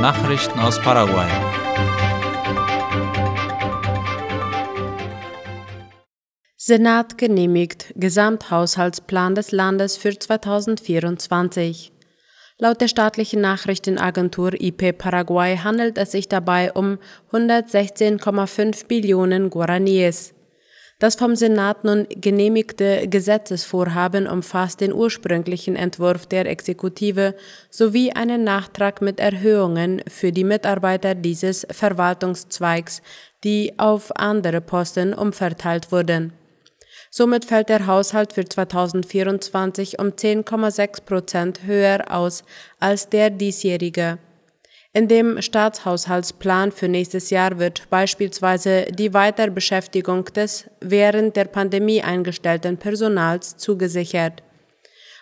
Nachrichten aus Paraguay. Senat genehmigt Gesamthaushaltsplan des Landes für 2024. Laut der staatlichen Nachrichtenagentur IP Paraguay handelt es sich dabei um 116,5 Billionen Guaraníes. Das vom Senat nun genehmigte Gesetzesvorhaben umfasst den ursprünglichen Entwurf der Exekutive sowie einen Nachtrag mit Erhöhungen für die Mitarbeiter dieses Verwaltungszweigs, die auf andere Posten umverteilt wurden. Somit fällt der Haushalt für 2024 um 10,6 Prozent höher aus als der diesjährige. In dem Staatshaushaltsplan für nächstes Jahr wird beispielsweise die Weiterbeschäftigung des während der Pandemie eingestellten Personals zugesichert.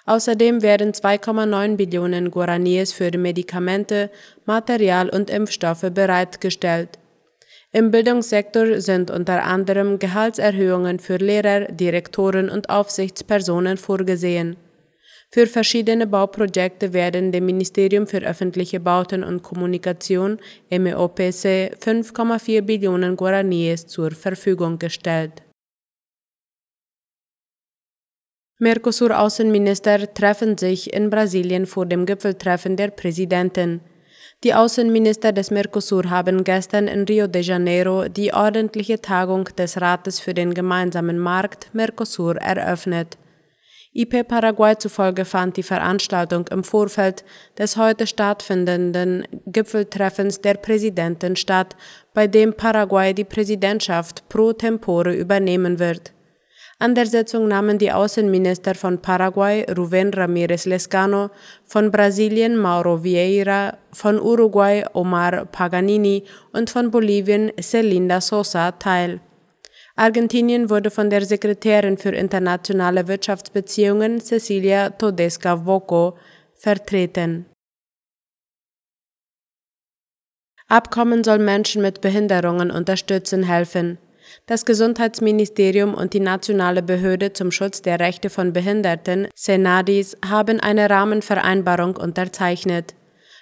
Außerdem werden 2,9 Billionen Guaraníes für Medikamente, Material und Impfstoffe bereitgestellt. Im Bildungssektor sind unter anderem Gehaltserhöhungen für Lehrer, Direktoren und Aufsichtspersonen vorgesehen. Für verschiedene Bauprojekte werden dem Ministerium für öffentliche Bauten und Kommunikation MEOPC 5,4 Billionen Guaraníes zur Verfügung gestellt. Mercosur-Außenminister treffen sich in Brasilien vor dem Gipfeltreffen der Präsidenten. Die Außenminister des Mercosur haben gestern in Rio de Janeiro die ordentliche Tagung des Rates für den gemeinsamen Markt Mercosur eröffnet. IP Paraguay zufolge fand die Veranstaltung im Vorfeld des heute stattfindenden Gipfeltreffens der Präsidenten statt, bei dem Paraguay die Präsidentschaft pro tempore übernehmen wird. An der Sitzung nahmen die Außenminister von Paraguay Rubén Ramírez Lescano, von Brasilien Mauro Vieira, von Uruguay Omar Paganini und von Bolivien Celinda Sosa teil. Argentinien wurde von der Sekretärin für internationale Wirtschaftsbeziehungen Cecilia Todesca Voco vertreten. Abkommen soll Menschen mit Behinderungen unterstützen helfen. Das Gesundheitsministerium und die Nationale Behörde zum Schutz der Rechte von Behinderten, Senadis, haben eine Rahmenvereinbarung unterzeichnet.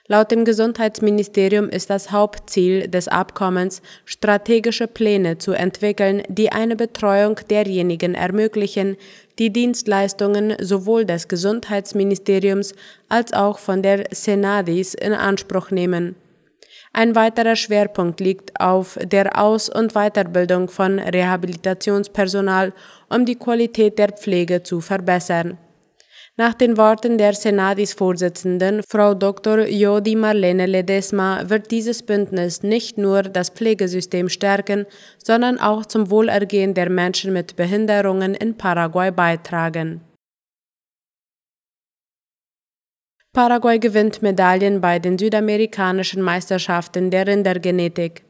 Laut dem Gesundheitsministerium ist das Hauptziel des Abkommens, strategische Pläne zu entwickeln, die eine Betreuung derjenigen ermöglichen, die Dienstleistungen sowohl des Gesundheitsministeriums als auch von der Senadis in Anspruch nehmen. Ein weiterer Schwerpunkt liegt auf der Aus- und Weiterbildung von Rehabilitationspersonal, um die Qualität der Pflege zu verbessern. Nach den Worten der Senatis-Vorsitzenden, Frau Dr. Jodi Marlene Ledesma, wird dieses Bündnis nicht nur das Pflegesystem stärken, sondern auch zum Wohlergehen der Menschen mit Behinderungen in Paraguay beitragen. Paraguay gewinnt Medaillen bei den südamerikanischen Meisterschaften der Rindergenetik.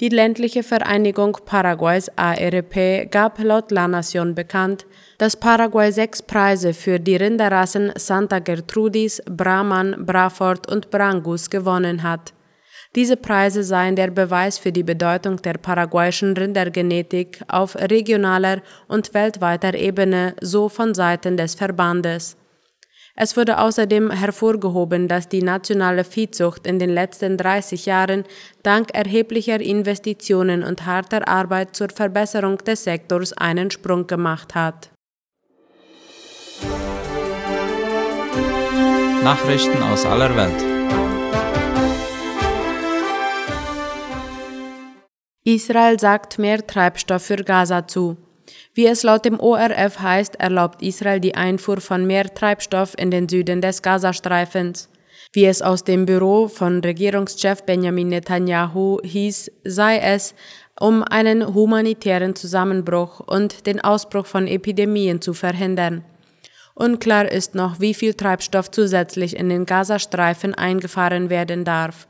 Die ländliche Vereinigung Paraguays ARP gab laut La Nación bekannt, dass Paraguay sechs Preise für die Rinderrassen Santa Gertrudis, Brahman, Braford und Brangus gewonnen hat. Diese Preise seien der Beweis für die Bedeutung der paraguayischen Rindergenetik auf regionaler und weltweiter Ebene, so von Seiten des Verbandes. Es wurde außerdem hervorgehoben, dass die nationale Viehzucht in den letzten 30 Jahren dank erheblicher Investitionen und harter Arbeit zur Verbesserung des Sektors einen Sprung gemacht hat. Nachrichten aus aller Welt. Israel sagt mehr Treibstoff für Gaza zu. Wie es laut dem ORF heißt, erlaubt Israel die Einfuhr von mehr Treibstoff in den Süden des Gazastreifens. Wie es aus dem Büro von Regierungschef Benjamin Netanyahu hieß, sei es, um einen humanitären Zusammenbruch und den Ausbruch von Epidemien zu verhindern. Unklar ist noch, wie viel Treibstoff zusätzlich in den Gazastreifen eingefahren werden darf.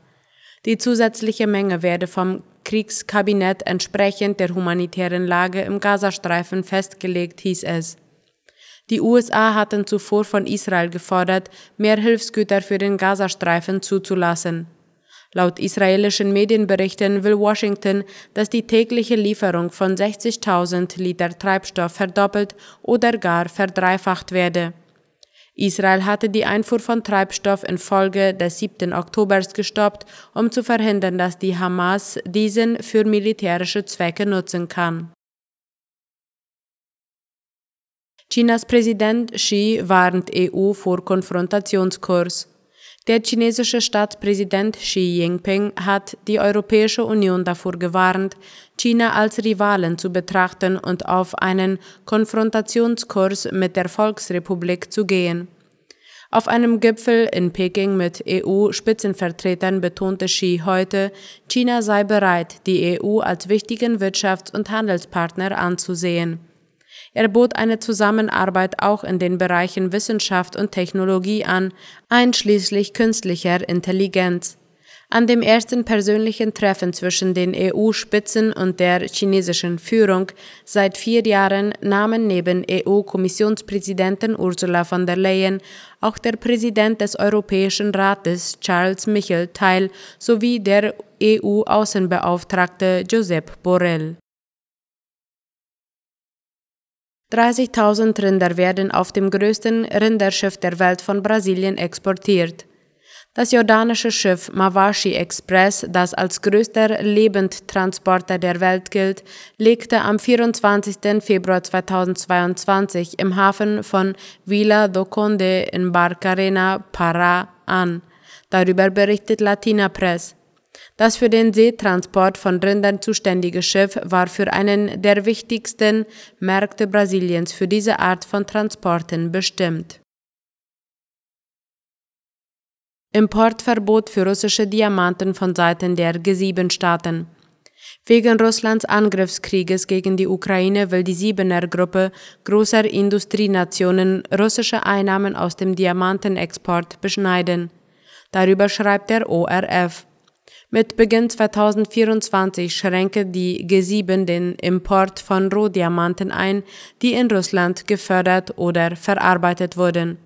Die zusätzliche Menge werde vom Kriegskabinett entsprechend der humanitären Lage im Gazastreifen festgelegt, hieß es. Die USA hatten zuvor von Israel gefordert, mehr Hilfsgüter für den Gazastreifen zuzulassen. Laut israelischen Medienberichten will Washington, dass die tägliche Lieferung von 60.000 Liter Treibstoff verdoppelt oder gar verdreifacht werde. Israel hatte die Einfuhr von Treibstoff infolge des 7. Oktobers gestoppt, um zu verhindern, dass die Hamas diesen für militärische Zwecke nutzen kann. Chinas Präsident Xi warnt EU vor Konfrontationskurs. Der chinesische Staatspräsident Xi Jinping hat die Europäische Union davor gewarnt, China als Rivalen zu betrachten und auf einen Konfrontationskurs mit der Volksrepublik zu gehen. Auf einem Gipfel in Peking mit EU-Spitzenvertretern betonte Xi heute, China sei bereit, die EU als wichtigen Wirtschafts- und Handelspartner anzusehen. Er bot eine Zusammenarbeit auch in den Bereichen Wissenschaft und Technologie an, einschließlich künstlicher Intelligenz. An dem ersten persönlichen Treffen zwischen den EU-Spitzen und der chinesischen Führung seit vier Jahren nahmen neben EU-Kommissionspräsidentin Ursula von der Leyen auch der Präsident des Europäischen Rates Charles Michel teil sowie der EU-Außenbeauftragte Josep Borrell. 30.000 Rinder werden auf dem größten Rinderschiff der Welt von Brasilien exportiert. Das jordanische Schiff Mawashi Express, das als größter Lebendtransporter der Welt gilt, legte am 24. Februar 2022 im Hafen von Vila do Conde in Barcarena, Pará an. Darüber berichtet Latina Press. Das für den Seetransport von Rindern zuständige Schiff war für einen der wichtigsten Märkte Brasiliens für diese Art von Transporten bestimmt. Importverbot für russische Diamanten von Seiten der G7-Staaten. Wegen Russlands Angriffskrieges gegen die Ukraine will die Siebener Gruppe großer Industrienationen russische Einnahmen aus dem Diamantenexport beschneiden. Darüber schreibt der ORF. Mit Beginn 2024 schränke die G7 den Import von Rohdiamanten ein, die in Russland gefördert oder verarbeitet wurden.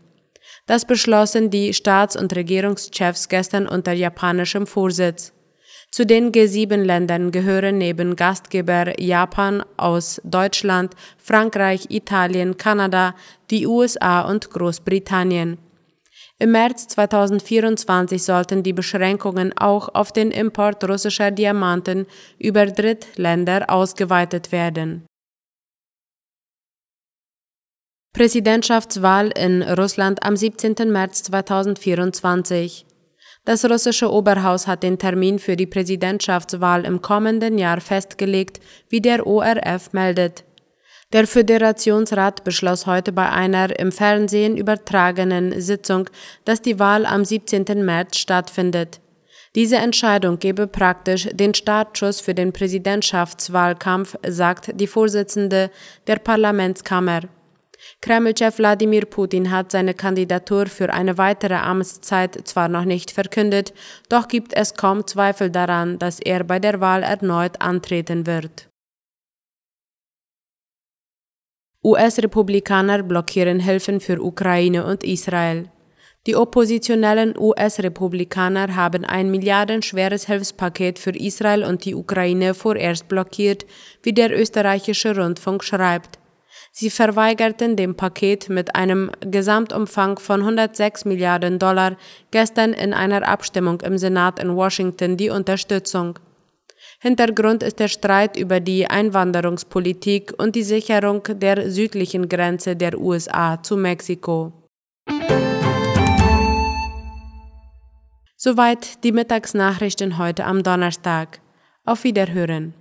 Das beschlossen die Staats- und Regierungschefs gestern unter japanischem Vorsitz. Zu den G7-Ländern gehören neben Gastgeber Japan aus Deutschland, Frankreich, Italien, Kanada, die USA und Großbritannien. Im März 2024 sollten die Beschränkungen auch auf den Import russischer Diamanten über Drittländer ausgeweitet werden. Präsidentschaftswahl in Russland am 17. März 2024. Das russische Oberhaus hat den Termin für die Präsidentschaftswahl im kommenden Jahr festgelegt, wie der ORF meldet. Der Föderationsrat beschloss heute bei einer im Fernsehen übertragenen Sitzung, dass die Wahl am 17. März stattfindet. Diese Entscheidung gebe praktisch den Startschuss für den Präsidentschaftswahlkampf, sagt die Vorsitzende der Parlamentskammer. Kremlchef Wladimir Putin hat seine Kandidatur für eine weitere Amtszeit zwar noch nicht verkündet, doch gibt es kaum Zweifel daran, dass er bei der Wahl erneut antreten wird. US-Republikaner blockieren Hilfen für Ukraine und Israel. Die oppositionellen US-Republikaner haben ein milliardenschweres Hilfspaket für Israel und die Ukraine vorerst blockiert, wie der österreichische Rundfunk schreibt. Sie verweigerten dem Paket mit einem Gesamtumfang von 106 Milliarden Dollar gestern in einer Abstimmung im Senat in Washington die Unterstützung. Hintergrund ist der Streit über die Einwanderungspolitik und die Sicherung der südlichen Grenze der USA zu Mexiko. Soweit die Mittagsnachrichten heute am Donnerstag. Auf Wiederhören.